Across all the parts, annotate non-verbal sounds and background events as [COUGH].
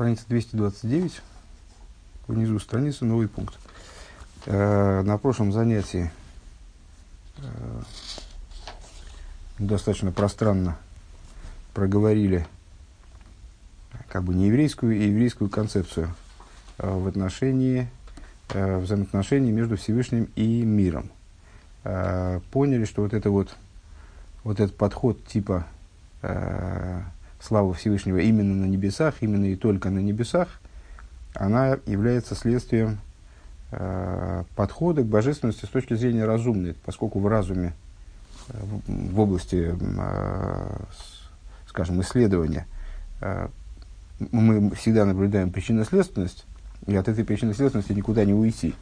страница 229, внизу страницы, новый пункт. Э, на прошлом занятии э, достаточно пространно проговорили как бы не еврейскую и еврейскую концепцию э, в отношении э, взаимоотношений между Всевышним и миром. Э, поняли, что вот это вот, вот этот подход типа славы Всевышнего именно на небесах, именно и только на небесах, она является следствием э, подхода к божественности с точки зрения разумной, поскольку в разуме, э, в, в области, э, скажем, исследования, э, мы всегда наблюдаем причинно-следственность, и от этой причинно-следственности никуда не уйти,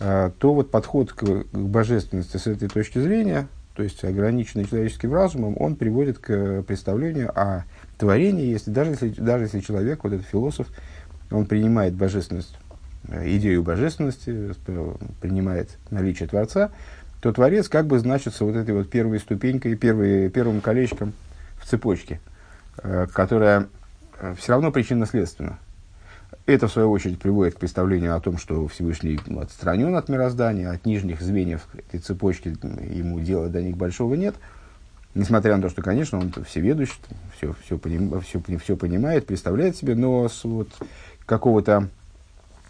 э, то вот подход к, к божественности с этой точки зрения, то есть ограниченный человеческим разумом, он приводит к представлению о творении, если, даже, если, даже если человек, вот этот философ, он принимает божественность, э, идею божественности, э, принимает наличие Творца, то Творец как бы значится вот этой вот первой ступенькой, первой, первым колечком в цепочке, э, которая все равно причинно-следственна. Это, в свою очередь, приводит к представлению о том, что Всевышний отстранен от мироздания, от нижних звеньев этой цепочки, ему дела до них большого нет – Несмотря на то, что, конечно, он всеведущ, все, все, поним, все, все понимает, представляет себе, но с вот какого-то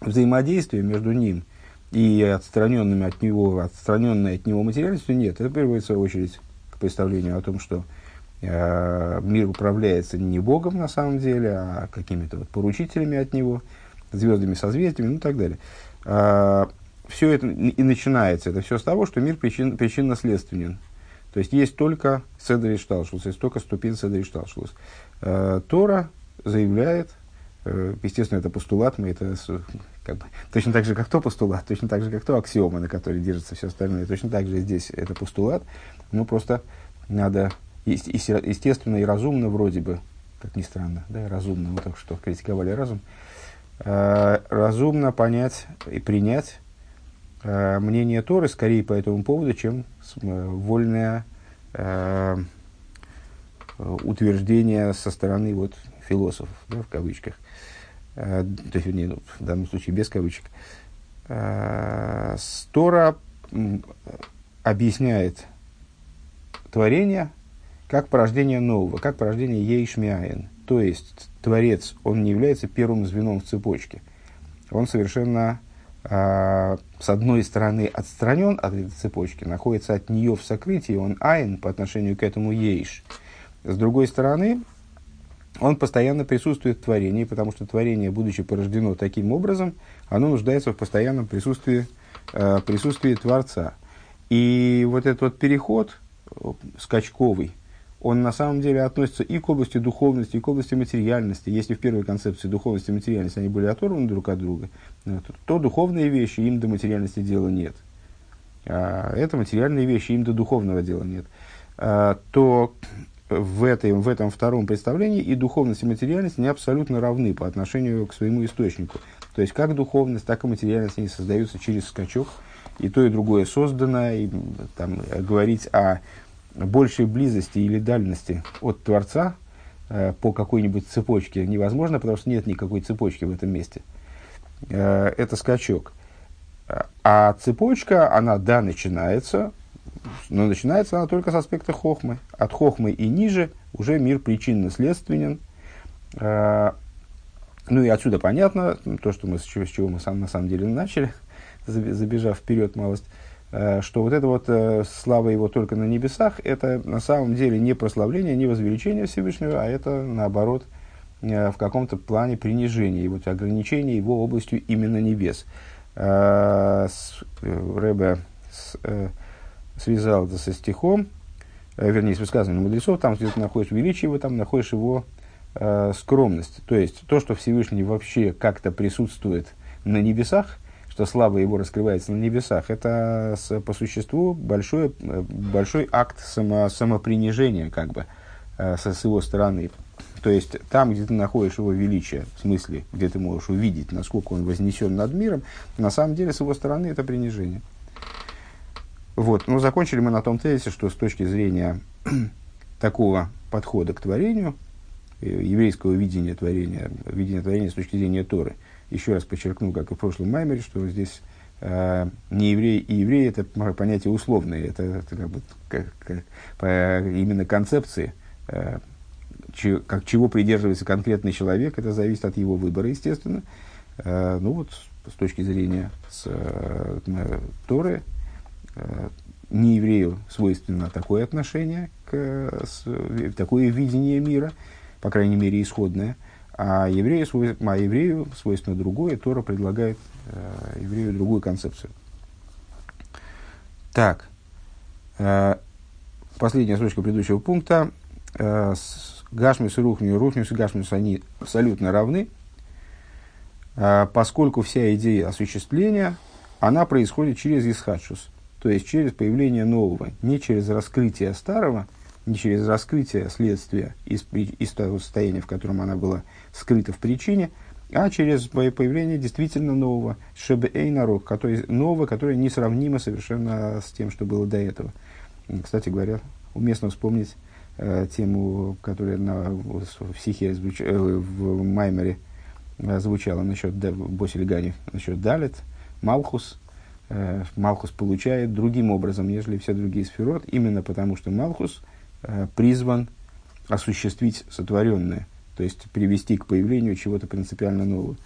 взаимодействия между ним и отстраненными от него, отстраненной от него материальностью нет. Это приводит, в свою очередь, к представлению о том, что мир управляется не Богом на самом деле, а какими-то вот поручителями от него, звездами, созвездиями, ну и так далее. Э, все это и начинается, это все с того, что мир причин, причинно-следственен. То есть есть только Седри Шталшус, есть только ступень Седри Шталшус. Э, Тора заявляет, э, естественно, это постулат, мы это как бы, точно так же, как то постулат, точно так же, как то аксиома, на которой держится все остальное, точно так же здесь это постулат, ну просто надо естественно и разумно вроде бы, как ни странно, да, разумно, мы только что критиковали разум, э, разумно понять и принять э, мнение Торы скорее по этому поводу, чем э, вольное утверждение со стороны вот, философов, да, в кавычках. То есть, вернее, ну, в данном случае без кавычек. Э, Тора объясняет творение как порождение нового, как порождение Ейшмиаин. То есть, Творец, он не является первым звеном в цепочке. Он совершенно а, с одной стороны отстранен от этой цепочки, находится от нее в сокрытии, он айн по отношению к этому ейш. С другой стороны, он постоянно присутствует в творении, потому что творение, будучи порождено таким образом, оно нуждается в постоянном присутствии, э, присутствии Творца. И вот этот вот переход э, скачковый, он на самом деле относится и к области духовности, и к области материальности. Если в первой концепции духовности и материальности они были оторваны друг от друга, э, то, духовные вещи им до материальности дела нет. А это материальные вещи, им до духовного дела нет. А, то в, этой, в этом втором представлении и духовность и материальность не абсолютно равны по отношению к своему источнику. То есть, как духовность, так и материальность, они создаются через скачок, и то, и другое создано, и там, говорить о большей близости или дальности от Творца э, по какой-нибудь цепочке невозможно, потому что нет никакой цепочки в этом месте. Э, это скачок. А цепочка, она, да, начинается, но начинается она только с аспекта хохмы. От хохмы и ниже уже мир причинно-следственен. Э, ну и отсюда понятно, то, что мы, с чего, с чего мы сам, на самом деле начали, [LAUGHS] забежав вперед малость, что вот это вот э, слава его только на небесах, это на самом деле не прославление, не возвеличение Всевышнего, а это наоборот э, в каком-то плане принижение, и вот ограничение его областью именно небес. Рэбе связал это со стихом, вернее, с высказыванием мудрецов, там, где ты находишь величие его, там находишь его скромность. То есть, то, что Всевышний вообще как-то присутствует на небесах – что слава его раскрывается на небесах, это по существу большой, большой акт само, самопринижения, как бы, э, со, с его стороны. То есть, там, где ты находишь его величие, в смысле, где ты можешь увидеть, насколько он вознесен над миром, на самом деле, с его стороны, это принижение. Вот. Ну, закончили мы на том тезисе, что с точки зрения [CLEARS THROAT] такого подхода к творению, еврейского видения творения, видения творения с точки зрения Торы. Еще раз подчеркну, как и в прошлом маймере, что здесь э, не еврей и еврей это понятие условное, это, это как бы как, как, по именно концепции, э, че, как чего придерживается конкретный человек, это зависит от его выбора, естественно. Э, ну вот с точки зрения с, э, Торы, э, не еврею свойственно такое отношение, к, с, такое видение мира, по крайней мере, исходное, а еврею, а еврею свойственно другое, Тора предлагает э, еврею другую концепцию. Так, э, последняя строчка предыдущего пункта. Э, Гашмис и Рухню, Рухнюс и Гашмис, они абсолютно равны, э, поскольку вся идея осуществления, она происходит через Исхадшус – то есть через появление нового, не через раскрытие старого, не через раскрытие следствия из, из того состояния, в котором она была скрыта в причине, а через появление действительно нового, шебе эйнарок, который, нового, которое несравнимо совершенно с тем, что было до этого. Кстати говоря, уместно вспомнить э, тему, которая на, в стихе, звуч, э, в Маймере э, звучала насчет Босили Гани, насчет Далит, Малхус, э, Малхус получает другим образом, нежели все другие сферот, именно потому что Малхус призван осуществить сотворенное, то есть привести к появлению чего-то принципиально нового.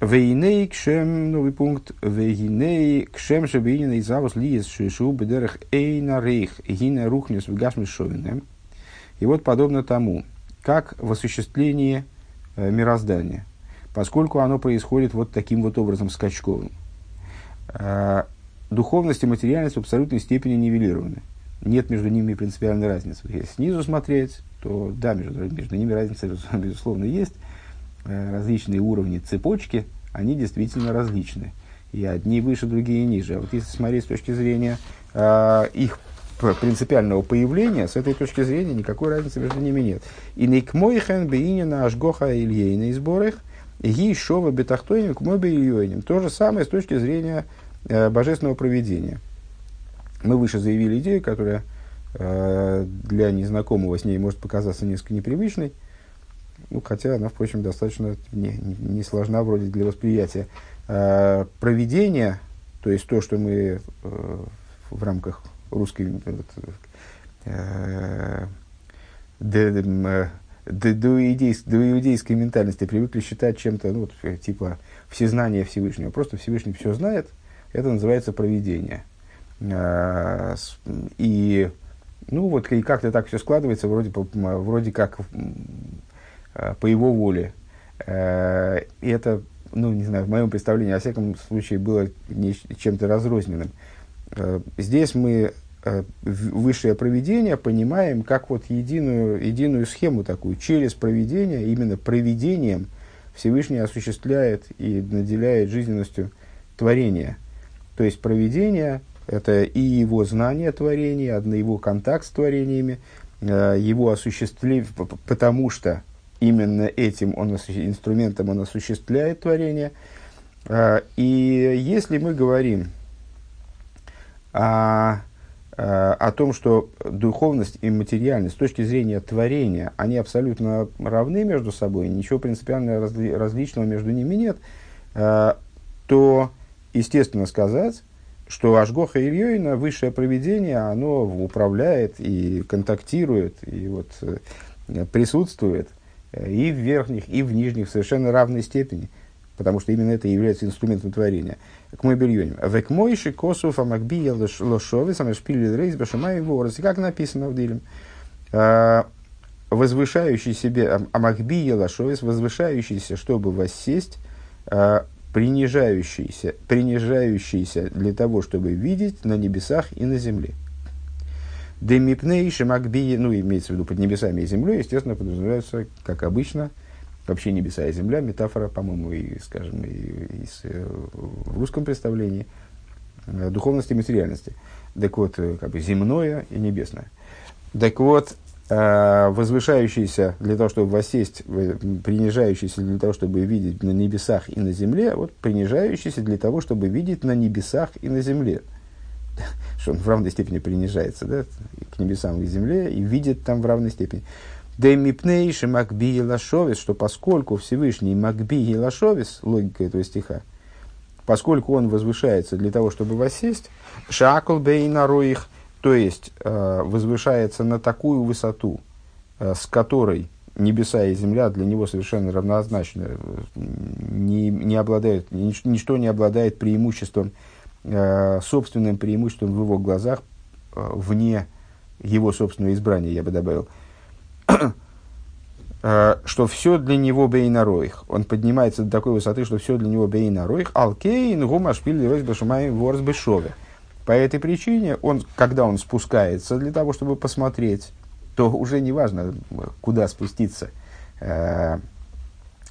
Вейней кшем, новый пункт, вейней кшем шабинин завус лиес шишу бедерах эйна рейх, гина рухнес в гашмишовине. И вот подобно тому, как в осуществлении э, мироздания, поскольку оно происходит вот таким вот образом скачковым. Э, духовность и материальность в абсолютной степени нивелированы. Нет между ними принципиальной разницы. Если снизу смотреть, то да, между, между ними разница, [LAUGHS] безусловно, есть. Э, различные уровни цепочки, они действительно различны. И одни выше, другие ниже. А вот если смотреть с точки зрения э, их принципиального появления, с этой точки зрения никакой разницы между ними нет. И никмойхен бейнина ашгоха ильейна изборых, ги шова бетахтойним к мой То же самое с точки зрения Э, божественного проведения. Мы выше заявили идею, которая э, для незнакомого с ней может показаться несколько непривычной, ну, хотя она, впрочем, достаточно не, не, сложна вроде для восприятия. Э, проведение, то есть то, что мы в рамках русской э, до, иудейской ментальности привыкли считать чем-то, ну, вот, типа всезнания Всевышнего. Просто Всевышний все знает – это называется проведение. А, и, ну вот, и как-то так все складывается, вроде, вроде как а, по его воле. А, и это, ну, не знаю, в моем представлении, во всяком случае, было чем-то разрозненным. Здесь мы высшее проведение понимаем как вот единую, единую схему такую. Через проведение, именно проведением Всевышний осуществляет и наделяет жизненностью творения – то есть проведение – это и его знание творения, его контакт с творениями, э, его осуществление, потому что именно этим он, инструментом он осуществляет творение. Э, и если мы говорим о, э, о том, что духовность и материальность с точки зрения творения, они абсолютно равны между собой, ничего принципиально разли, различного между ними нет, то естественно сказать, что Ашгоха Ильёйна, высшее проведение, оно управляет и контактирует, и вот, э, присутствует э, и в верхних, и в нижних в совершенно равной степени, потому что именно это является инструментом творения. К мой бельоним. Век мойши косуф амакбия лошове самешпили рейс башамай ворос. Как написано в Дилем. «А, возвышающий себе амакбия лошовес, возвышающийся, чтобы воссесть, а, принижающийся, принижающийся для того, чтобы видеть на небесах и на земле. Демипней шамакбии, ну, имеется в виду под небесами и землей, естественно, подразумеваются, как обычно, вообще небеса и земля, метафора, по-моему, и, скажем, и, и с, э, в русском представлении э, духовности и материальности. Так вот, э, как бы земное и небесное. Так вот, возвышающийся для того, чтобы воссесть, принижающийся для того, чтобы видеть на небесах и на земле, вот принижающийся для того, чтобы видеть на небесах и на земле. [LAUGHS] Что он в равной степени принижается да, к небесам и земле и видит там в равной степени. Демипнейши Макби Лашовис, что поскольку Всевышний Макби Лашовис, логика этого стиха, поскольку он возвышается для того, чтобы воссесть, Шакл Бейнароих, то есть э, возвышается на такую высоту, э, с которой небеса и земля для него совершенно равнозначны, не, не обладают, ничто не обладает преимуществом, э, собственным преимуществом в его глазах, вне его собственного избрания, я бы добавил, что все для него бейнароих. Он поднимается до такой высоты, что все для него бейнароих. Алкейн гумашпиль башумай ворс бешове. По этой причине, он, когда он спускается для того, чтобы посмотреть то уже не важно, куда спуститься, э,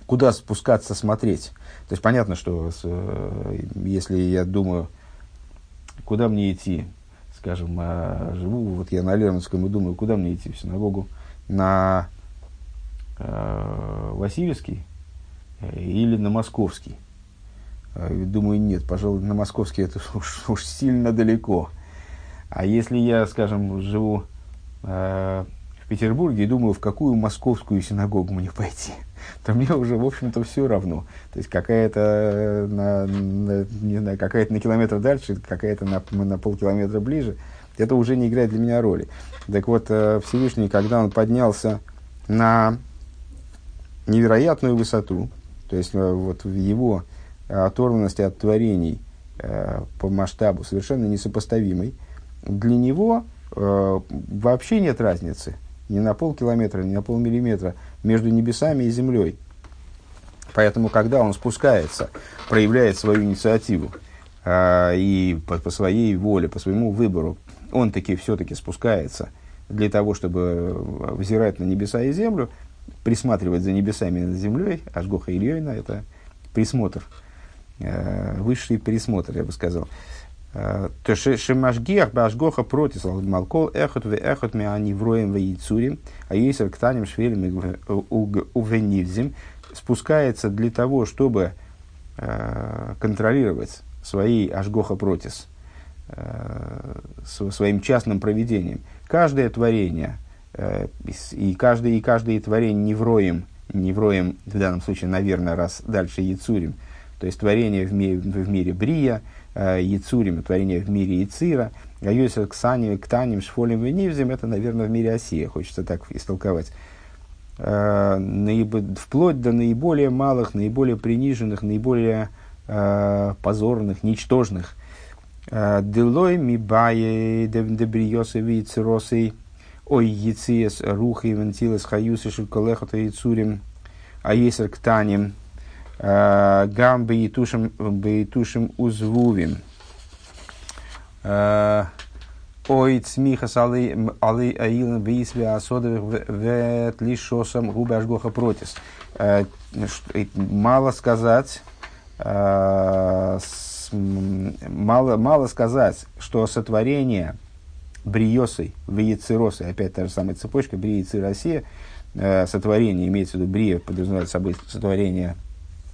куда спускаться смотреть. То есть понятно, что э, если я думаю, куда мне идти, скажем, э, живу, вот я на Лермонском и думаю, куда мне идти в синагогу, на Васильевский или на Московский. Думаю, нет, пожалуй, на Московский это уж, [LAUGHS] уж сильно далеко. А если я, скажем, живу э, в Петербурге и думаю, в какую московскую синагогу мне пойти, [LAUGHS] то мне уже, в общем-то, все равно. То есть какая-то э, на, на, не знаю, какая-то на километр дальше, какая-то на, на полкилометра ближе, это уже не играет для меня роли. Так вот, э, Всевышний, когда он поднялся на невероятную высоту, то есть э, вот его оторванности от творений по масштабу совершенно несопоставимой, для него э, вообще нет разницы ни на полкилометра, ни на полмиллиметра между небесами и землей. Поэтому, когда он спускается, проявляет свою инициативу э, и по, своей воле, по своему выбору, он таки все-таки спускается для того, чтобы взирать на небеса и землю, присматривать за небесами и над землей, Ашгоха Ильёйна, это присмотр, э, высший присмотр, я бы сказал. То шемашгиах башгоха протис малкол эхот ве эхот ми они вроем ве яйцурим, а если ктанем швелем увенивзим, спускается для того, чтобы э, контролировать свои ашгоха протис, э, своим частным проведением. Каждое творение, э, и каждое, и каждое творение невроем, невроем, в данном случае, наверное, раз дальше яйцурим, то есть творение в мире, в мире брия, Э, Яцурим, творение в мире Яцира, Гайосер Ксаним, Ктаним, Шфолим, Венивзим, это, наверное, в мире Осия, хочется так истолковать. Э, вплоть до наиболее малых, наиболее приниженных, наиболее э, позорных, ничтожных. Делой ми бае дебриосы вицеросой, ой яциес рухи вентилес хаюсы шелколехата яцурим, а есер ктаним, Гам бейтушим узвувим. Ой, цмиха салы алы аилен бейсве асодовых вет лишосом губы ажгоха протис. Мало сказать, мало, мало сказать, что сотворение бриосой, веециросой, опять та же самая цепочка, брия и сотворение, имеется в виду брия, подразумевает собой сотворение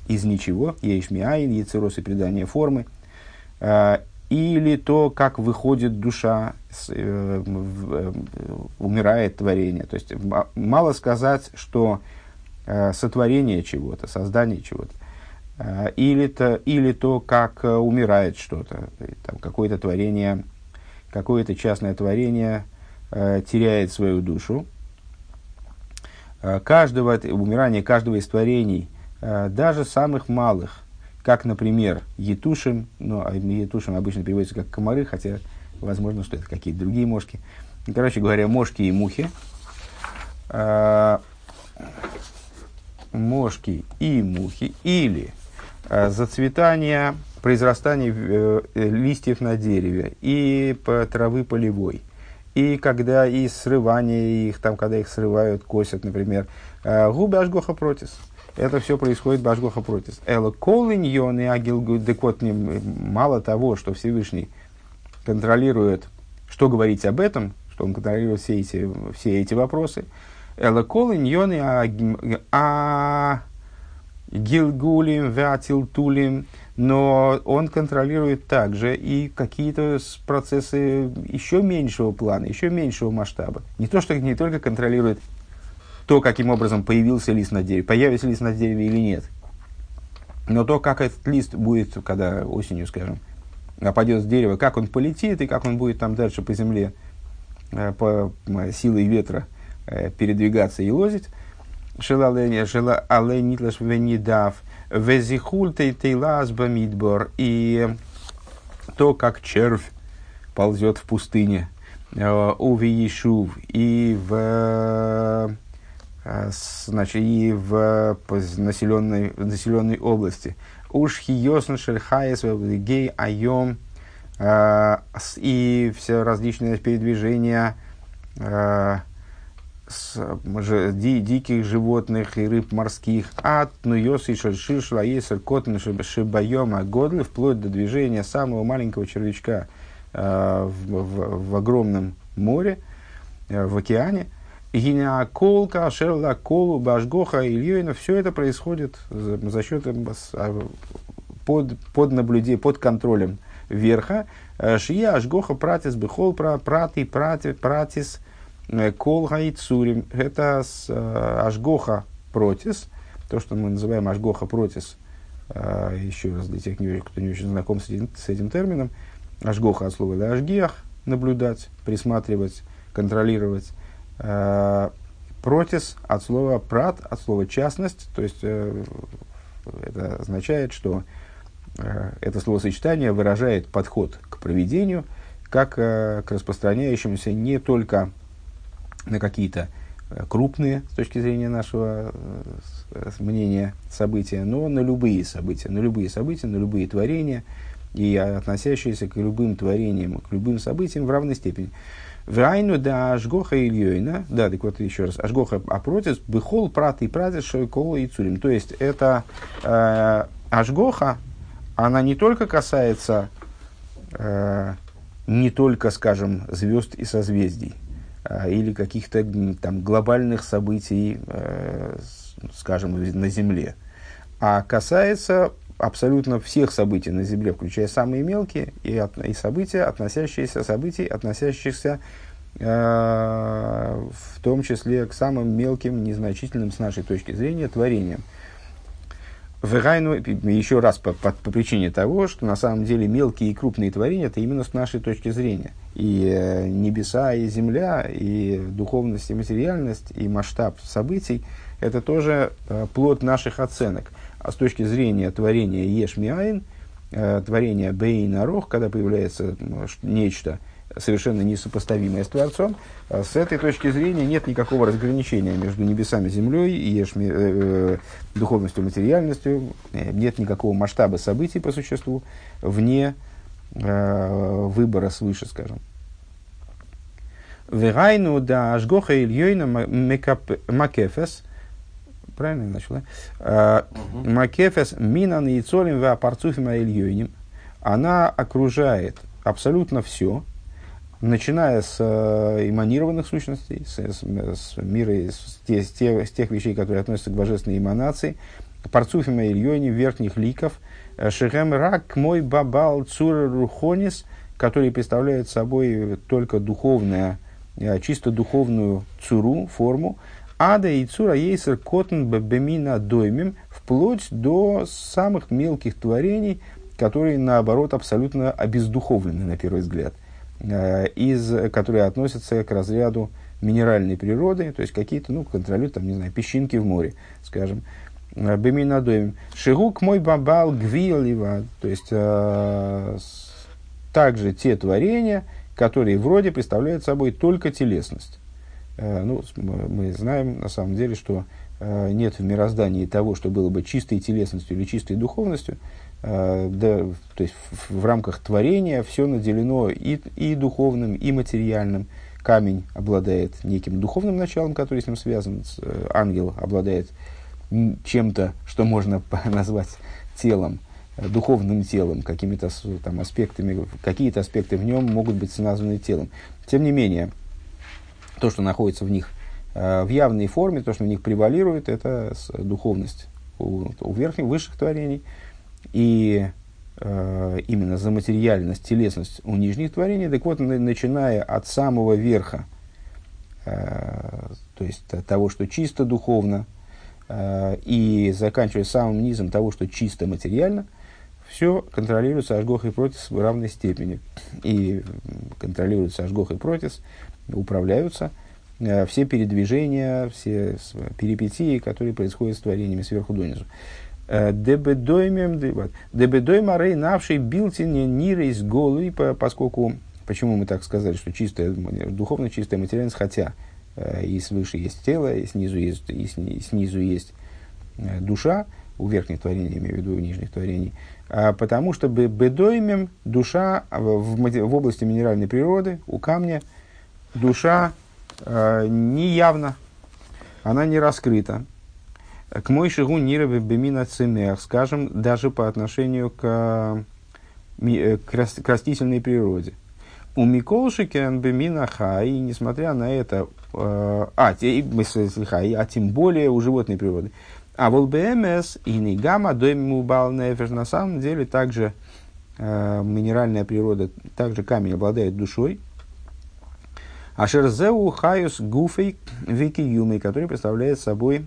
из ничего, ейшмиаин, яцерос и придание формы, э, или то, как выходит душа, э, э, умирает творение. То есть мало сказать, что сотворение чего-то, создание чего-то, или то, или то, как умирает что-то, там, какое-то творение, какое-то частное творение теряет свою душу. Каждого, умирание каждого из творений – даже самых малых, как, например, етушим, ну, а етушим обычно переводится как комары, хотя, возможно, что это какие-то другие мошки. Короче говоря, мошки и мухи. Э, мошки и мухи или э, зацветание, произрастание листьев на дереве и травы полевой. И когда и срывание их, там, когда их срывают, косят, например, губы ажгоха протис – это все происходит Башгоха протис. Эло колиньон и агил декот мало того, что Всевышний контролирует, что говорить об этом, что он контролирует все эти, все эти вопросы. Эло колиньон и а гилгулим, ватилтулим, но он контролирует также и какие-то процессы еще меньшего плана, еще меньшего масштаба. Не то, что не только контролирует то, каким образом появился лист на дереве, появится лист на дереве или нет. Но то, как этот лист будет, когда осенью, скажем, опадет с дерева, как он полетит и как он будет там дальше по земле э, по силой ветра э, передвигаться и лозить. Шела алейнитлаш венидав везихуль тейлас бамидбор. И то, как червь ползет в пустыне, э, у Виешув и в значит, и в населенной, населенной области. Уж хиосн шельхаес гей айом а, и все различные передвижения а, с, ди, диких животных и рыб морских, от нуйос и шельши шлаесер котн шибайома годлы, вплоть до движения самого маленького червячка в, в, в огромном море, в океане – Гинеаколка, Шерла, Колу, Башгоха, Ильёйна, все это происходит за, счет а, под, под наблюдением, под контролем верха. Э, Шия, Ашгоха, Пратис, Бехол, Прати, Прати, Пратис, э, Колга и Цурим. Это с, э, Ашгоха Протис, то, что мы называем Ашгоха Протис, еще раз для тех, кто не очень знаком с этим, с этим термином, Ашгоха от слова Ашгиах, наблюдать, присматривать, контролировать. Э, протис от слова прат, от слова частность, то есть э, это означает, что э, это словосочетание выражает подход к проведению как к распространяющемуся не только на какие-то крупные, с точки зрения нашего мнения, события, но на любые события, на любые события, на любые творения и относящиеся к любым творениям, к любым событиям в равной степени. Вайну да ажгоха ильёйна, да, так вот еще раз, ажгоха апротис, быхол прат и пратис шойкола и цурим. То есть это э, ажгоха, она не только касается э, не только, скажем, звезд и созвездий, э, или каких-то там глобальных событий, э, скажем, на Земле, а касается абсолютно всех событий на Земле, включая самые мелкие, и, от, и события, относящиеся событий, относящихся э, в том числе к самым мелким, незначительным с нашей точки зрения творениям. Вегайну, еще раз по, по, по причине того, что на самом деле мелкие и крупные творения это именно с нашей точки зрения. И э, небеса, и земля, и духовность, и материальность, и масштаб событий это тоже э, плод наших оценок. А с точки зрения творения Ешмиайн, э, творения Бейн Арох, когда появляется нечто совершенно несопоставимое с Творцом, э, с этой точки зрения нет никакого разграничения между небесами, землей и ешми, э, э, духовностью, материальностью, нет никакого масштаба событий по существу вне э, выбора свыше, скажем. Вегайну да ажгоха ильёйна макефес – Правильно я начал, да? А, Макефес минан и цолим ва парцуфим аильёйним. Она окружает абсолютно все, начиная с э, эманированных сущностей, с, с, с мира, с, те, с, те, с тех вещей, которые относятся к божественной эманации, парцуфима ильони, верхних ликов, э, шехем рак мой бабал цур рухонис, которые представляют собой только духовная, э, чисто духовную цуру, форму, Ада и Цура Ейсер Котн Бемина Доймим, вплоть до самых мелких творений, которые, наоборот, абсолютно обездуховлены, на первый взгляд, э, из, которые относятся к разряду минеральной природы, то есть какие-то, ну, контролируют, там, не знаю, песчинки в море, скажем, э, Бемина Доймим. Шигук мой бабал гвилива, то есть э, также те творения, которые вроде представляют собой только телесность. Э, ну, мы знаем на самом деле, что э, нет в мироздании того, что было бы чистой телесностью или чистой духовностью. Э, да, то есть в, рамках творения все наделено и, и духовным, и материальным. Камень обладает неким духовным началом, который с ним связан. Ангел обладает чем-то, что можно [LAUGHS] назвать телом, духовным телом, какими-то там аспектами, какие-то аспекты в нем могут быть названы телом. Тем не менее, то, что находится в них э, в явной форме, то, что в них превалирует, это духовность у, у верхних, высших творений. И э, именно за материальность, телесность у нижних творений. Так вот, начиная от самого верха, то есть того, что чисто духовно, и заканчивая самым низом того, что чисто материально, все контролируется Ашгох и Протис в равной степени. И контролируется Ашгох и Протис, управляются все передвижения, все перипетии, которые происходят с творениями сверху донизу. Дебедоймем, дебедойм арей навший билтине нира из голы, поскольку, почему мы так сказали, что чистая, духовно чистая материальность, хотя э, и свыше есть тело, и снизу есть, и снизу есть э, душа, у верхних творений, имею в виду у нижних творений, а потому что бедоймем душа в, в области минеральной природы, у камня, душа э, не явна, она не раскрыта к мой шигу нирове бемина цемех, скажем, даже по отношению к, э, к растительной природе. У Миколшикен бемина хай, несмотря на это, э, а, те, хай, а тем более у животной природы. А вол БМС и негама доймубал на самом деле также э, минеральная природа, также камень обладает душой. А шерзеу хаюс гуфей вики юмой, который представляет собой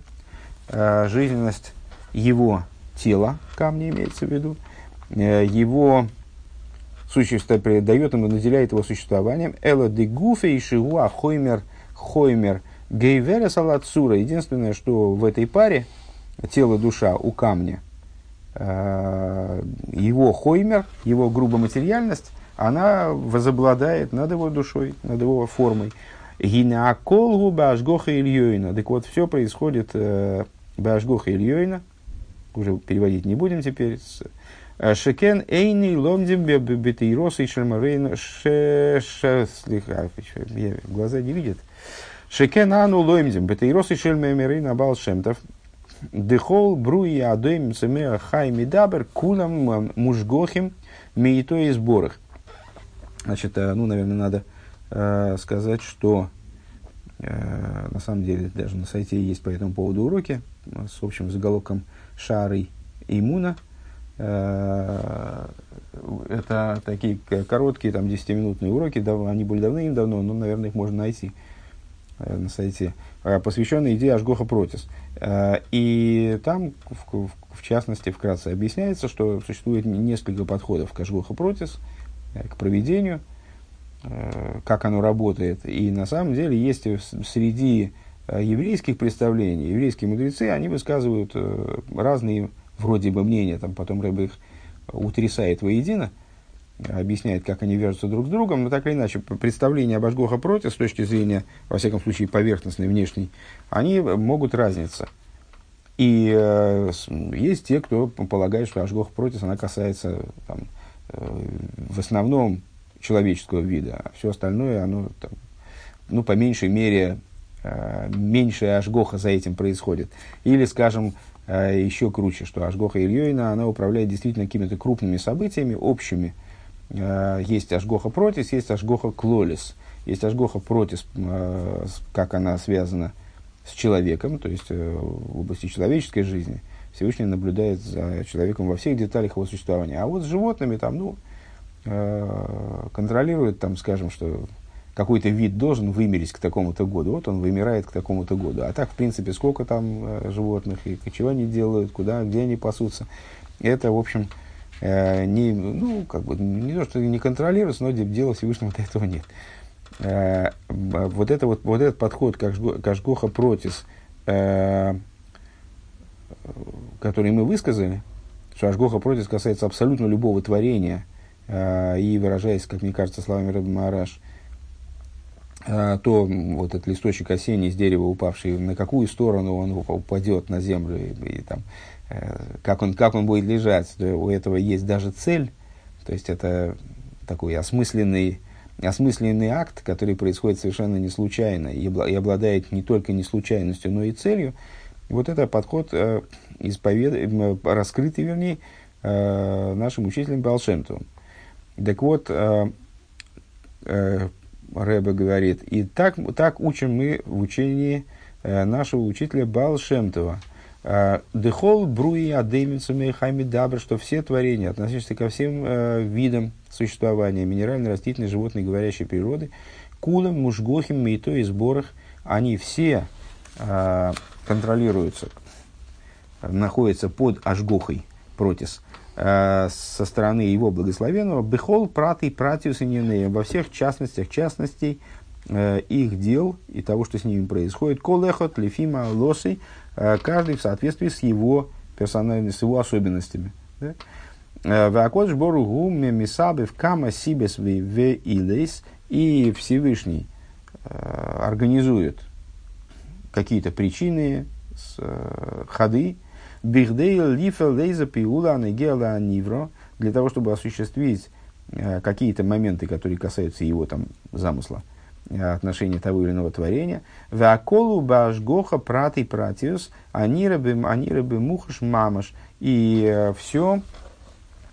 Э, жизненность его тела, камня имеется в виду, э, его существо дает ему, наделяет его существованием. Эла де гуфе и шигуа хоймер хоймер гейвере салацура. Единственное, что в этой паре тело, душа у камня, э, его хоймер, его грубоматериальность, она возобладает над его душой, над его формой. Гинеаколгу башгоха ильёйна. Так вот, все происходит э, башгоха ильёйна. Уже переводить не будем теперь. Э, Шекен эйни ломдим бетейроса и шельмарейна слиха. Глаза не видят. Шекен ану ломдим бетейроса и шельмарейна балшемтов. Дехол бруи адоим цемеа хай мидабер кулам мужгохим мейто и сборах. Значит, э, ну, наверное, надо э, сказать, что э, на самом деле даже на сайте есть по этому поводу уроки с общим заголовком «Шары иммуна». Э, это такие короткие, там, 10-минутные уроки, дав, они были давным-давно, но, наверное, их можно найти э, на сайте, э, посвященные идее Ашгоха Протис. Э, и там, в, в, частности, вкратце объясняется, что существует несколько подходов к Ашгоха Протис, э, к проведению – Э, как оно работает. И на самом деле есть среди э, еврейских представлений, еврейские мудрецы, они высказывают э, разные вроде бы мнения, там потом Рэб их утрясает воедино, объясняет, как они вяжутся друг с другом, но так или иначе, представления об Ашгоха против, с точки зрения, во всяком случае, поверхностной, внешней, они могут разниться. И э, есть те, кто полагает, что Ашгох против, она касается там, э, в основном человеческого вида, а все остальное, оно, там, ну, по меньшей мере, э, меньшая ажгоха за этим происходит. Или, скажем, э, еще круче, что ажгоха Ильёйна, она управляет действительно какими-то крупными событиями, общими. Э, есть ажгоха протис, есть ажгоха клолис. Есть ажгоха протис, как она связана с человеком, то есть в области человеческой жизни. Всевышний наблюдает за человеком во всех деталях его существования. А вот с животными там, ну, Э, контролирует, там, скажем, что какой-то вид должен вымереть к такому-то году, вот он вымирает к такому-то году. А так, в принципе, сколько там э, животных, и чего они делают, куда, где они пасутся, это, в общем, э, не, ну, как бы, не то, что не контролируется, но дела Всевышнего этого нет. Вот, это вот, вот этот подход, как, Жгоха Протис, который мы высказали, что Ашгоха Протис касается абсолютно любого творения – Э, и выражаясь, как мне кажется, словами Рэб Мараш, э, то вот этот листочек осенний с дерева упавший, на какую сторону он упадет на землю, и, и там, э, как, он, как он будет лежать, у этого есть даже цель, то есть это такой осмысленный, осмысленный акт, который происходит совершенно не случайно и обладает не только не случайностью, но и целью. Вот это подход э, исповед... раскрытый, вернее, э, нашим учителем Балшемтовым. Так вот, э, э, Рэбе говорит, и так, так учим мы в учении э, нашего учителя Балшемтова. Э, Дехол бруи адемицами хайми дабр, что все творения, относящиеся ко всем э, видам существования, минеральной, растительной, животной, говорящей природы, кулем мужгохим мейто и сборах, они все э, контролируются, находятся под ажгохой, протис, э, со стороны его благословенного, бехол праты пратиус и во всех частностях частностей э, их дел и того, что с ними происходит, колехот, лефима, лосой, э, каждый в соответствии с его персональностью, с его особенностями. Да? Вакодж Бору Гуми Мисабы в Кама Сибес в Илейс и Всевышний организует какие-то причины, с, э, ходы, для того, чтобы осуществить э, какие-то моменты, которые касаются его там замысла, отношения того или иного творения. Ваколу Башгоха Пратый Пратиус Анирабы Мухаш Мамаш. И все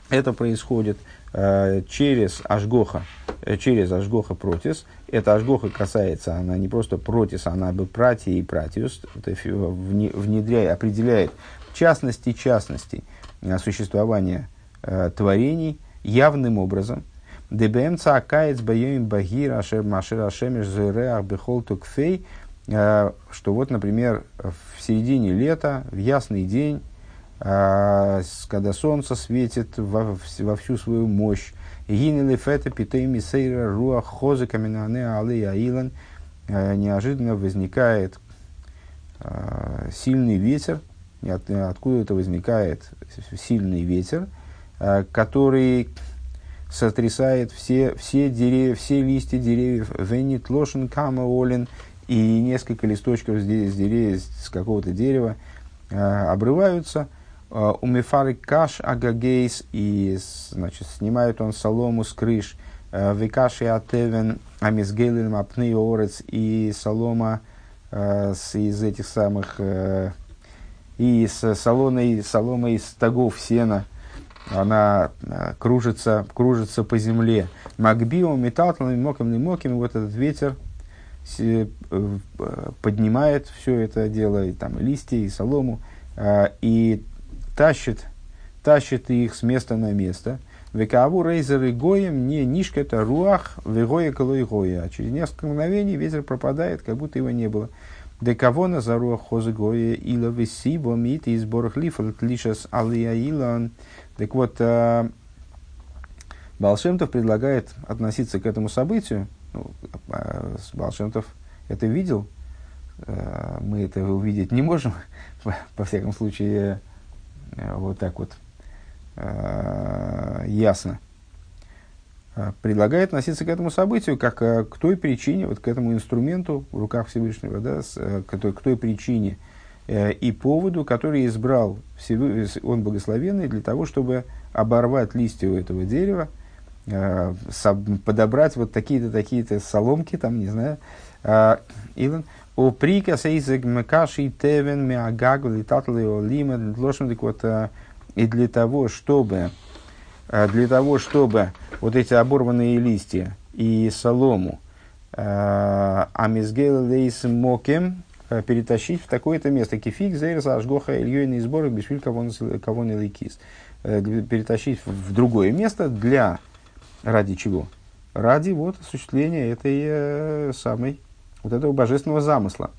это происходит э, через Ашгоха, э, через Ашгоха протис. Эта Ашгоха касается, она не просто протис, она бы прати и пратиус, внедряет, определяет частности частностей существования э, творений явным образом. ДБМ цакаец боем багир ашер машер ашемеш зереах бехол тукфей, э, что вот, например, в середине лета, в ясный день, когда солнце светит во, во всю свою мощь. Гинели фета питейми сейра руах хозы каминане алы аилан. А, неожиданно возникает а, сильный ветер, откуда это возникает? Сильный ветер, который сотрясает все, все, деревья, все листья деревьев, венит лошен кама олин, и несколько листочков здесь, деревьев, с какого-то дерева обрываются – Э, Умифары каш агагейс, и значит, снимает он солому с крыш. Э, Викаши атевен амизгейлин апны орец, и солома э, из этих самых, и с солоной, соломой из стогов сена, она кружится, кружится по земле. Магбио, металлами, моким, моким, вот этот ветер поднимает все это дело, и, там, листья, и солому, и тащит, тащит их с места на место. Векаву рейзер гоем не нишка это руах вегоя колой гоя. А через несколько мгновений ветер пропадает, как будто его не было. Декавона за руах хозы гоя ила виси бомит из борах лифал лишас алия илан. Так вот, э, Балшемтов предлагает относиться к этому событию. Ну, э, Балшемтов это видел, э, мы это увидеть не можем, [LAUGHS] по всяком случае, вот так вот. Э, ясно, э, предлагает относиться к этому событию как к той причине, вот к этому инструменту в руках Всевышнего, да, с, к, той, к той причине и поводу, который избрал он благословенный для того, чтобы оборвать листья у этого дерева, подобрать вот такие-то, такие-то соломки, там, не знаю, Илон, у прика сейзег мекаши тевен меагагу литатлы олима так вот и для того, чтобы для того, чтобы вот эти оборванные листья и солому амизгел лейс мокем перетащить в такое-то место. Кефик, зейрс, ажгоха, ильёйный сборок, бешвиль кого не лейкис. Перетащить в другое место для, ради чего? Ради вот осуществления этой самой вот этого божественного замысла.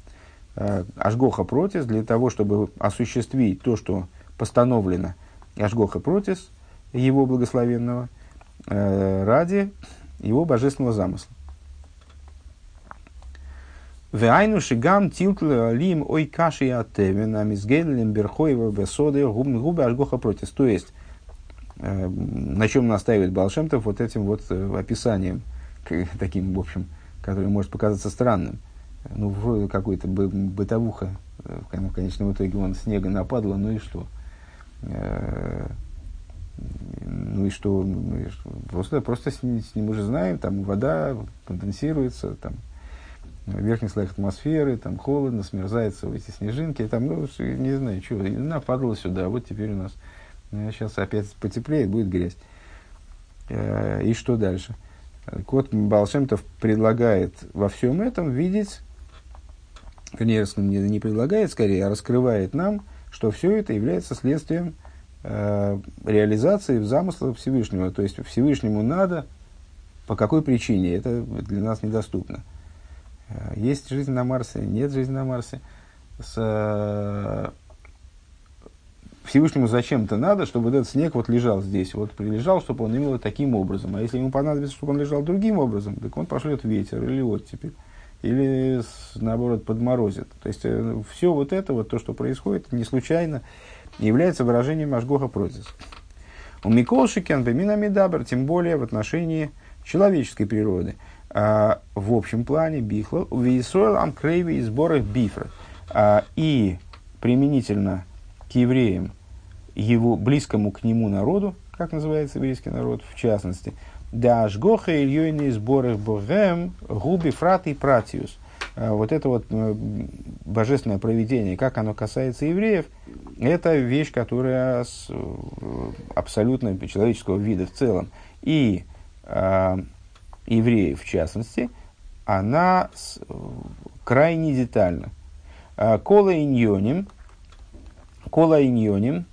Э, Ашгоха протис для того, чтобы осуществить то, что постановлено Ашгоха протис, его благословенного, э, ради его божественного замысла. Веайну шигам тилтл лим ой каши атевен амизгейлем берхоева бесоды губы ашгоха протис. То есть, э, на чем настаивает Балшемтов вот этим вот описанием, таким, в общем, который может показаться странным. Ну, вроде какой-то бытовуха, в конечном итоге он снега нападало, ну и что? Э, ну и что? Ну и что? Просто, просто с, ним, с ним уже знаем, там вода конденсируется, там в верхних слоях атмосферы, там холодно, смерзаются эти снежинки, там, ну, не знаю, что, нападало сюда, вот теперь у нас сейчас э, опять потеплеет, будет грязь. Э, и что дальше? Кот Балшемтов предлагает во всем этом видеть, вернее, не, предлагает скорее, а раскрывает нам, что все это является следствием э, реализации замысла Всевышнего. То есть Всевышнему надо По какой причине? Это для нас недоступно. Есть жизнь на Марсе, нет жизни на Марсе. С, Всевышнему зачем-то надо, чтобы этот снег вот лежал здесь, вот прилежал, чтобы он имел таким образом. А если ему понадобится, чтобы он лежал другим образом, так он пошлет ветер или оттепель, или наоборот подморозит. То есть э, все вот это, вот то, что происходит, не случайно является выражением Ашгоха Протис. У Миколшикен Беминами Дабр, тем более в отношении человеческой природы. А, в общем плане Бихла, Висроил Амкрейви и сборах Бифра. А, и применительно к евреям, его близкому к нему народу, как называется еврейский народ, в частности, Даш Гоха Ильёйный сборах Богем Губи Фрат и Пратиус. А, вот это вот э, божественное проведение, как оно касается евреев, это вещь, которая э, абсолютно человеческого вида в целом. И э, евреев в частности, она с, крайне детальна. Кола иньоним, Кола иньоним,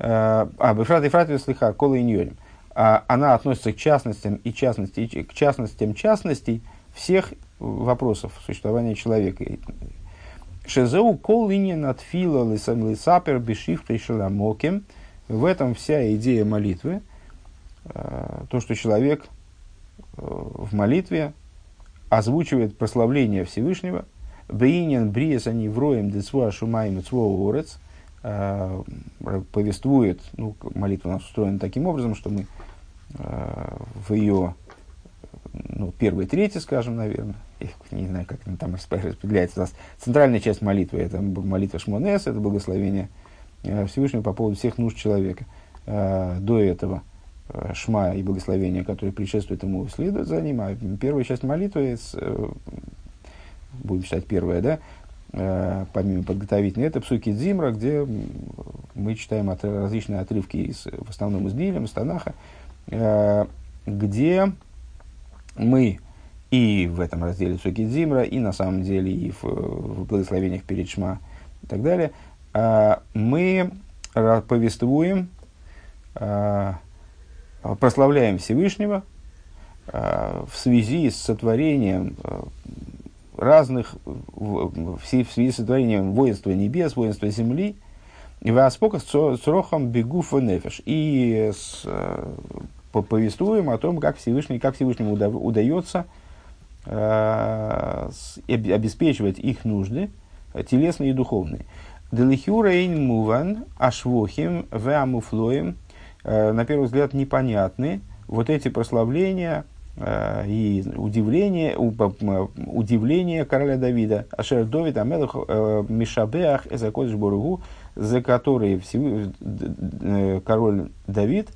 а, бифрат и фрат слыха, кола иньоним. А, она относится к частностям и частности, к частностям частностей всех вопросов существования человека. Шезеу кол иньян от фила лисапер бешив пришеламоким. В этом вся идея молитвы. А, то, что человек э, в молитве озвучивает прославление Всевышнего, Бейнин бриес они вроем децва шумаем цво орец, Э, повествует, ну, молитва у нас устроена таким образом, что мы э, в ее ну, первой трети, скажем, наверное, не знаю, как она там распределяется, у нас центральная часть молитвы, это молитва Шмонес, это благословение э, Всевышнего по поводу всех нужд человека. До этого Шма и благословение, которые предшествуют ему, следует за ним, а первая часть молитвы, будем считать первая, да, Э, помимо подготовительной, это псуки Дзимра, где мы читаем от, различные отрывки, из, в основном из Дилем, из Танаха, э, где мы и в этом разделе псуки Дзимра, и на самом деле и в, в благословениях перед Шма и так далее, э, мы повествуем, прославляем Всевышнего в связи с сотворением разных, в, в связи с сотворением воинства небес, воинства земли, в аспоках с рохом бегуфа нефеш. И с, э, повествуем о том, как, Всевышний, как Всевышнему удается э, обеспечивать их нужды, телесные и духовные. Делихюрейн муван ашвохим веамуфлоем. Э, на первый взгляд непонятны вот эти прославления, Э, и удивление, удивление короля Давида, Ашер Довид Амелах э, Мишабеах Эзакодиш Боругу, за которые э, король Давид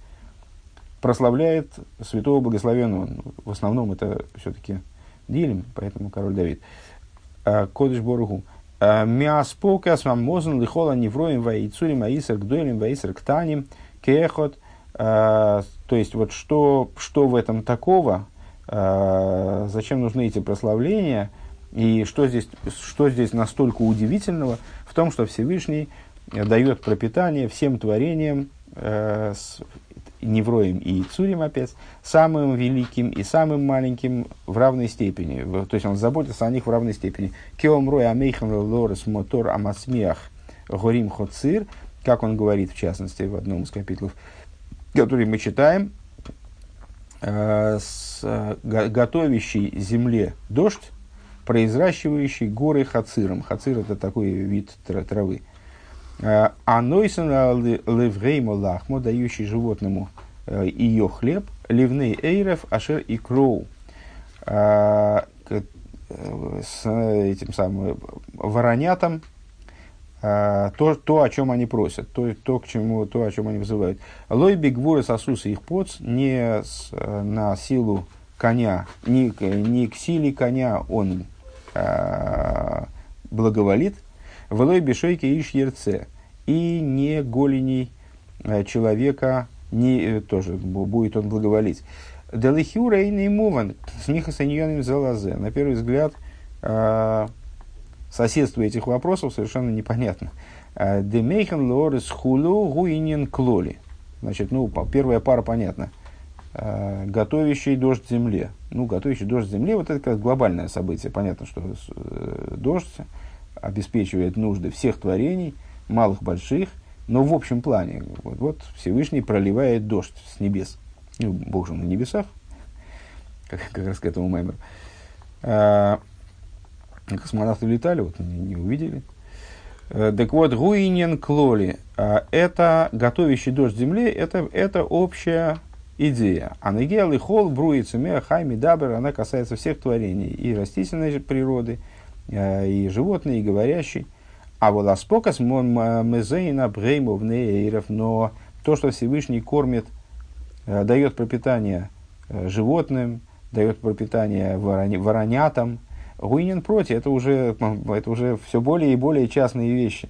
прославляет святого благословенного. В основном это все-таки Дилем, поэтому король Давид. Кодиш Боругу. Миаспока смамозен лихола невроем ваицурим аисер гдойлем ваисер ктаним кехот – то есть, вот что, что в этом такого, а, зачем нужны эти прославления, и что здесь, что здесь настолько удивительного в том, что Всевышний дает пропитание всем творениям, э, с Невроем и Цурим опять, самым великим и самым маленьким в равной степени. То есть он заботится о них в равной степени. Кеом рой амейхан лорес мотор амасмиах горим хоцир, как он говорит в частности в одном из капитлов, который мы читаем, э, с э, готовящий земле дождь, произращивающий горы хациром. Хацир это такой вид травы. Э, а нойсена левгеймо лахмо, дающий животному ее хлеб, ливней эйров, ашер и кроу. С этим самым воронятам, а, то, то, о чем они просят, то, то, к чему, то, о чем они вызывают. Лой бигвуры сосуса их поц не с, э, на силу коня, не, не к силе коня он а, благоволит, в лой бешойке иш ерце, и не голеней э, человека не, э, тоже будет он благоволить. Делихюра и с них залазе. На первый взгляд, а, соседство этих вопросов совершенно непонятно. Э, Демейхен лорес хулу гуинин клоли. Значит, ну, первая пара понятна. э, готовящий дождь земле. Ну, готовящий дождь земле, вот это как глобальное событие. Понятно, что э, дождь обеспечивает нужды всех творений, малых, больших, но в общем плане. Вот, вот Всевышний проливает дождь с небес. Ну, Бог же на небесах, [LAUGHS] как, как раз к этому маймеру. Космонавты летали, вот не, не увидели. Э, так вот, Гуинен Клоли, а, это готовящий дождь земле, это, это общая идея. А Нагел и Хол, Бруица, Меа, Хайми, она касается всех творений, и растительной природы, э, и животной, и говорящей. А вот Аспокас Мезейна Бреймов Нейров, но то, что Всевышний кормит, э, дает пропитание животным, дает пропитание воронятам, Гуинин против, это уже, это уже все более и более частные вещи.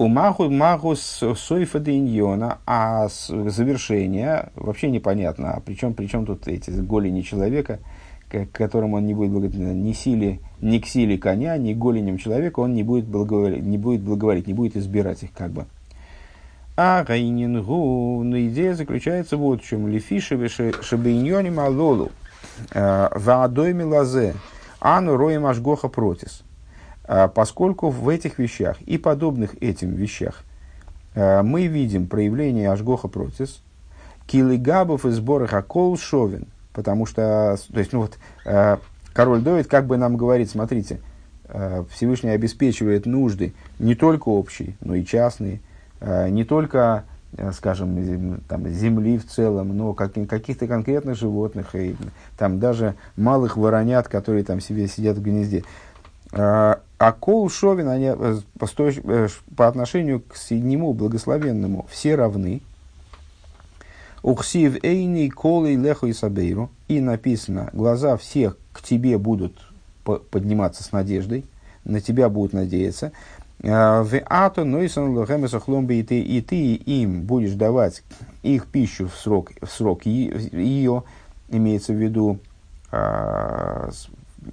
У Маху Маху Сойфа Иньона, а завершение вообще непонятно. А причем, причем тут эти голени человека, к которым он не будет благоволить ни силе, ни к силе коня, ни голеням человека, он не будет благоволить, не будет благоволить, не будет избирать их как бы. А Гайнингу, но идея заключается вот в чем. Лефишеве шабиньоне малолу. Э, Ваадойми лазе, ану роем ашгоха протис. Э, поскольку в этих вещах и подобных этим вещах э, мы видим проявление ашгоха протис, килигабов и сборах акол шовен, потому что, то есть, ну вот, король Довид как бы нам говорит, смотрите, Всевышний обеспечивает нужды не только общие, но и частные, не только скажем, там, земли в целом, но как, каких-то конкретных животных, и там даже малых воронят, которые там себе сидят в гнезде. А, а кол шовин, они э, по, э, по отношению к седьмому благословенному все равны. Ухсив эйни колы леху и сабейру. И написано, глаза всех к тебе будут подниматься с надеждой, на тебя будут надеяться. Э, в ато нойсон лохемесохломби и ты, и ты им будешь давать их пищу в срок, в срок ее, имеется в виду а,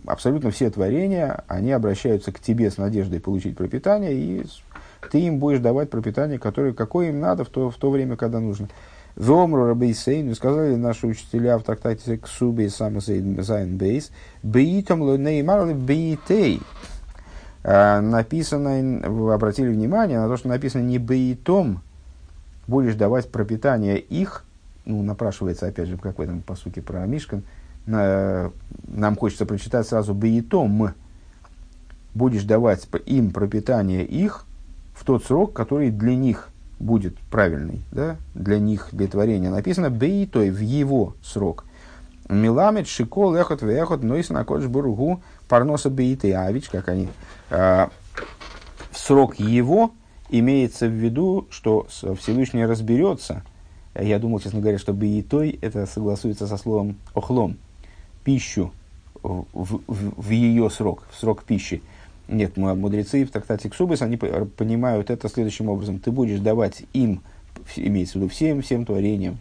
абсолютно все творения, они обращаются к тебе с надеждой получить пропитание, и ты им будешь давать пропитание, которое, какое им надо в то, в то время, когда нужно. Вомру Рабейсейну сказали наши учителя в трактате Ксубе Самасейн Бейс, Беитом Лунеймар Беитей. А, написано, вы обратили внимание на то, что написано не бейтом, будешь давать пропитание их, ну, напрашивается, опять же, как в этом посуке про Мишкан, на, нам хочется прочитать сразу бейтом, будешь давать им пропитание их в тот срок, который для них будет правильный, да, для них, для творения. Написано бейтой в его срок. Миламет, шикол, эхот, вехот, нойс на кодж бургу, парноса бейты авич, как они Э, срок его имеется в виду, что Всевышний разберется. Я думал, честно говоря, что той это согласуется со словом охлом. Пищу в, в, в ее срок, в срок пищи. Нет, мудрецы в трактате Ксубис, они понимают это следующим образом. Ты будешь давать им, имеется в виду всем, всем творениям,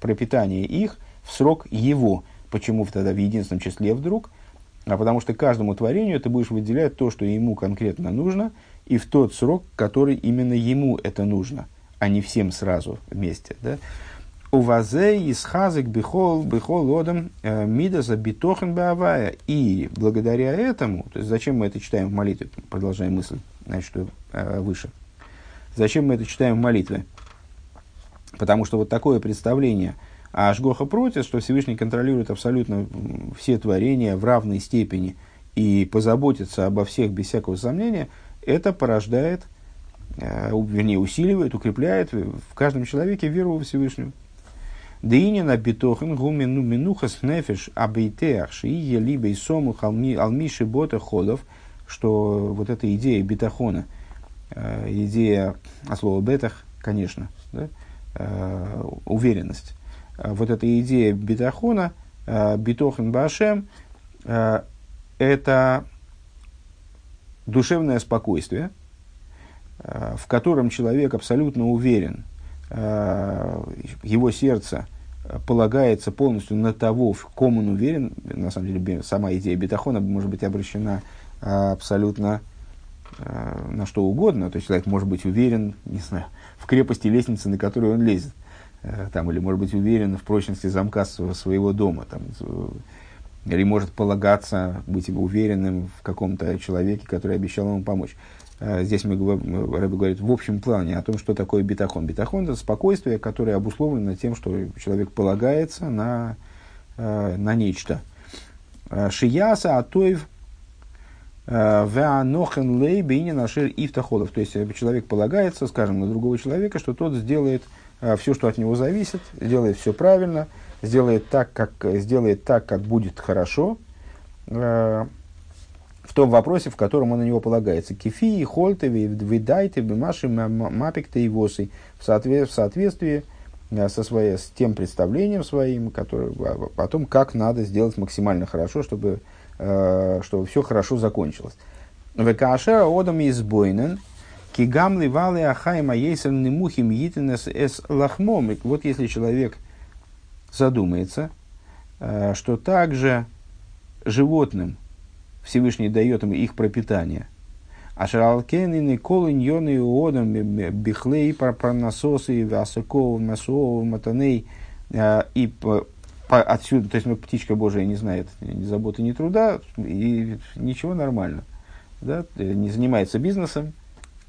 пропитание их в срок его. Почему тогда в единственном числе вдруг? А потому что каждому творению ты будешь выделять то, что ему конкретно нужно, и в тот срок, который именно ему это нужно, а не всем сразу вместе. Да? У вазе исхазик бихол бихол одам э, мидаса битохен баавая. И благодаря этому, то есть зачем мы это читаем в молитве, продолжаем мысль, значит, что э, выше. Зачем мы это читаем в молитве? Потому что вот такое представление – а Ашгоха против, что Всевышний контролирует абсолютно все творения в равной степени и позаботится обо всех без всякого сомнения, это порождает, э, вернее, усиливает, укрепляет в каждом человеке веру во Всевышнего. Дынина битохен гумину минухас нефиш абейтеах шиие и сому алмиши бота ходов, что вот эта идея битахона, э, идея, а слово бетах, конечно, да, э, уверенность, вот эта идея битахона, э, битохен башем, э, это душевное спокойствие, в котором человек абсолютно уверен, его сердце полагается полностью на того, в ком он уверен. На самом деле, сама идея бетахона может быть обращена абсолютно на что угодно. То есть человек может быть уверен, не знаю, в крепости лестницы, на которую он лезет. Там, или может быть уверен в прочности замка своего дома, там, или может полагаться, быть уверенным в каком-то человеке, который обещал ему помочь. Здесь мы, Рэбби говорит в общем плане о том, что такое битахон. Битахон – это спокойствие, которое обусловлено тем, что человек полагается на, на нечто. Шияса Атоев Веанохен лей бейни нашир ифтахолов. То есть человек полагается, скажем, на другого человека, что тот сделает все, что от него зависит, сделает все правильно, сделает так, как, сделает так, как будет хорошо, в том вопросе, в котором он на него полагается. Кефи, хольтеви, видайте, бимаши, мапикта и восы. В соответствии со своей, с тем представлением своим, который, о том, как надо сделать максимально хорошо, чтобы чтобы все хорошо закончилось. Векашера одам избойнен, кигам ливали ахайма ейсен немухим йитенес эс лахмом. Вот если человек задумается, э, что также животным Всевышний дает им их пропитание. А шаралкенины колыньоны одам бихлей парнасосы васаков масуов матаней э, и отсюда, то есть ну, птичка Божия не знает ни заботы, ни труда, и ничего нормально. Да, не занимается бизнесом,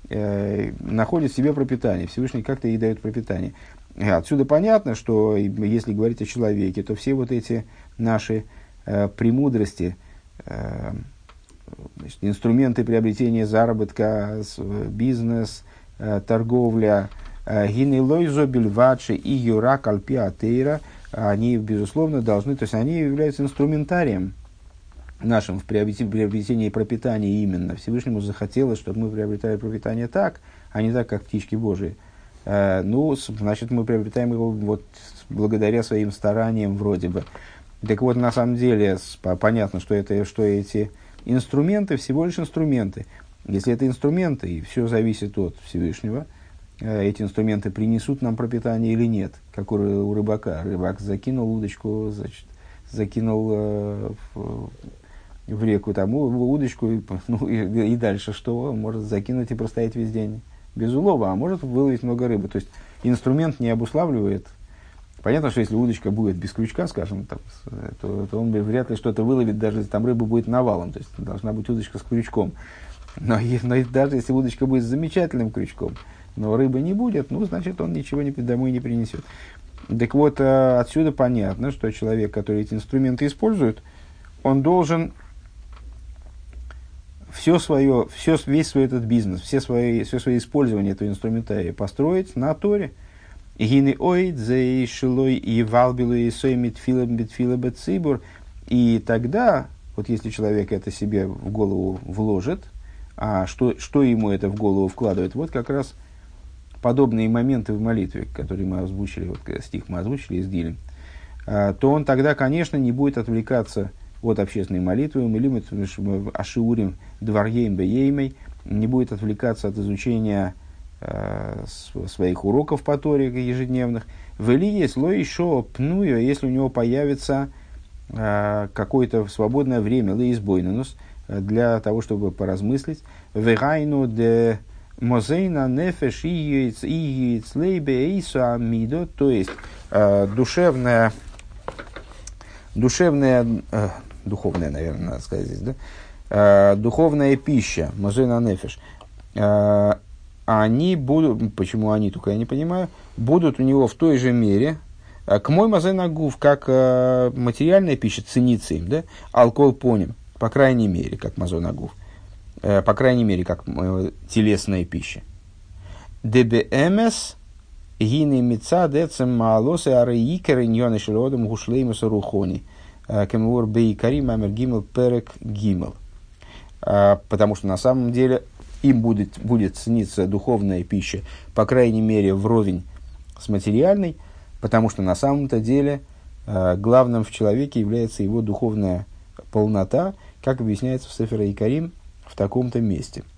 э, находит себе пропитание. Всевышний как-то ей дает пропитание. Отсюда понятно, что если говорить о человеке, то все вот эти наши э, премудрости, э, значит, инструменты приобретения заработка, бизнес, э, торговля, э, гинелойзо бельвачи и юрак альпиатейра – они, безусловно, должны, то есть они являются инструментарием нашим в приобретении пропитания именно. Всевышнему захотелось, чтобы мы приобретали пропитание так, а не так, как птички Божии. Э, ну, значит, мы приобретаем его вот благодаря своим стараниям вроде бы. Так вот, на самом деле, понятно, что, это, что эти инструменты всего лишь инструменты. Если это инструменты, и все зависит от Всевышнего – Э, эти инструменты принесут нам пропитание или нет, как у, рыбака. Рыбак закинул удочку, значит, закинул э, в, в реку там удочку, и, [LAUGHS] ну, и, и дальше что? Может закинуть и простоять весь день без улова, а может выловить много рыбы. То есть инструмент не обуславливает. Понятно, что если удочка будет без крючка, скажем, там, то, то он вряд ли что-то выловит, даже если там рыба будет навалом. То есть должна быть удочка с крючком. Но, но даже если удочка будет с замечательным крючком, но рыбы не будет, ну, значит, он ничего не, домой не принесет. Так вот, э, отсюда понятно, что человек, который эти инструменты использует, он должен все свое, все, весь свой этот бизнес, все свои, все свое использование этого инструментария построить на Торе. Гины зей шилой и валбилу и соймит филом битфила. И тогда, вот если человек это себе в голову вложит, а что, что ему это в голову вкладывает, вот как раз подобные моменты в молитве, которые мы озвучили, вот стих мы озвучили из Дилем, а, то он тогда, конечно, не будет отвлекаться от общественной молитвы, мы ашиурим дворьем бееймей, не будет отвлекаться от изучения э, своих уроков по Торе ежедневных. В Илье слой еще пную, если у него появится э, какое-то свободное время, леизбойнус, для того, чтобы поразмыслить. Вегайну де Мозейна нефеш и яйцлейбе эйсу амидо, то есть э, душевная, душевная, э, духовная, наверное, надо сказать здесь, да? Э, духовная пища, мозейна нефеш, э, они будут, почему они, только я не понимаю, будут у него в той же мере, э, к мой мазена гуф, как материальная пища ценится им, да, алкоголь поним, по крайней мере, как мазона гуф. По крайней мере, как телесная пища. ДБМС гины мица децем маалосы ареикер иньоны шелодом гушлеймуса рухони. Кемур бейкари мамер гимел перек гимел. Потому что на самом деле им будет, будет цениться духовная пища, по крайней мере, вровень с материальной, потому что на самом-то деле главным в человеке является его духовная полнота, как объясняется в Сефере Икарим, в таком-то месте –